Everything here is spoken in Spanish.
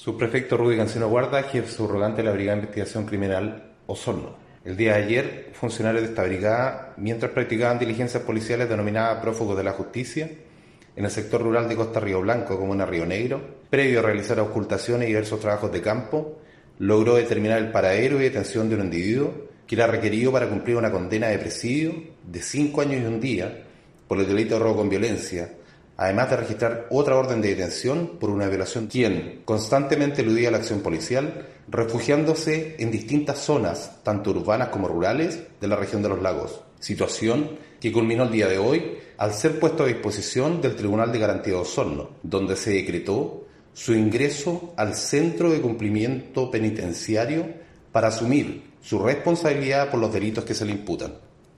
Subprefecto Rudy Cancino Guarda, jefe subrogante de la Brigada de Investigación Criminal Osorno. El día de ayer, funcionarios de esta brigada, mientras practicaban diligencias policiales denominadas prófugos de la justicia, en el sector rural de Costa Río Blanco, como en Río Negro, previo a realizar ocultaciones y diversos trabajos de campo, logró determinar el paradero y detención de un individuo que era requerido para cumplir una condena de presidio de cinco años y un día por el delito de robo con violencia, además de registrar otra orden de detención por una violación, quien constantemente eludía la acción policial, refugiándose en distintas zonas, tanto urbanas como rurales, de la región de los lagos. Situación que culminó el día de hoy al ser puesto a disposición del Tribunal de Garantía de Osorno, donde se decretó su ingreso al centro de cumplimiento penitenciario para asumir su responsabilidad por los delitos que se le imputan.